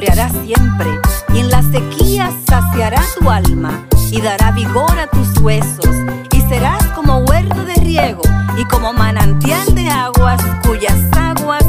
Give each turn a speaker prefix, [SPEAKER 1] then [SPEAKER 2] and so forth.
[SPEAKER 1] siempre, y en la sequía saciará tu alma, y dará vigor a tus huesos, y serás como huerto de riego, y como manantial de aguas, cuyas aguas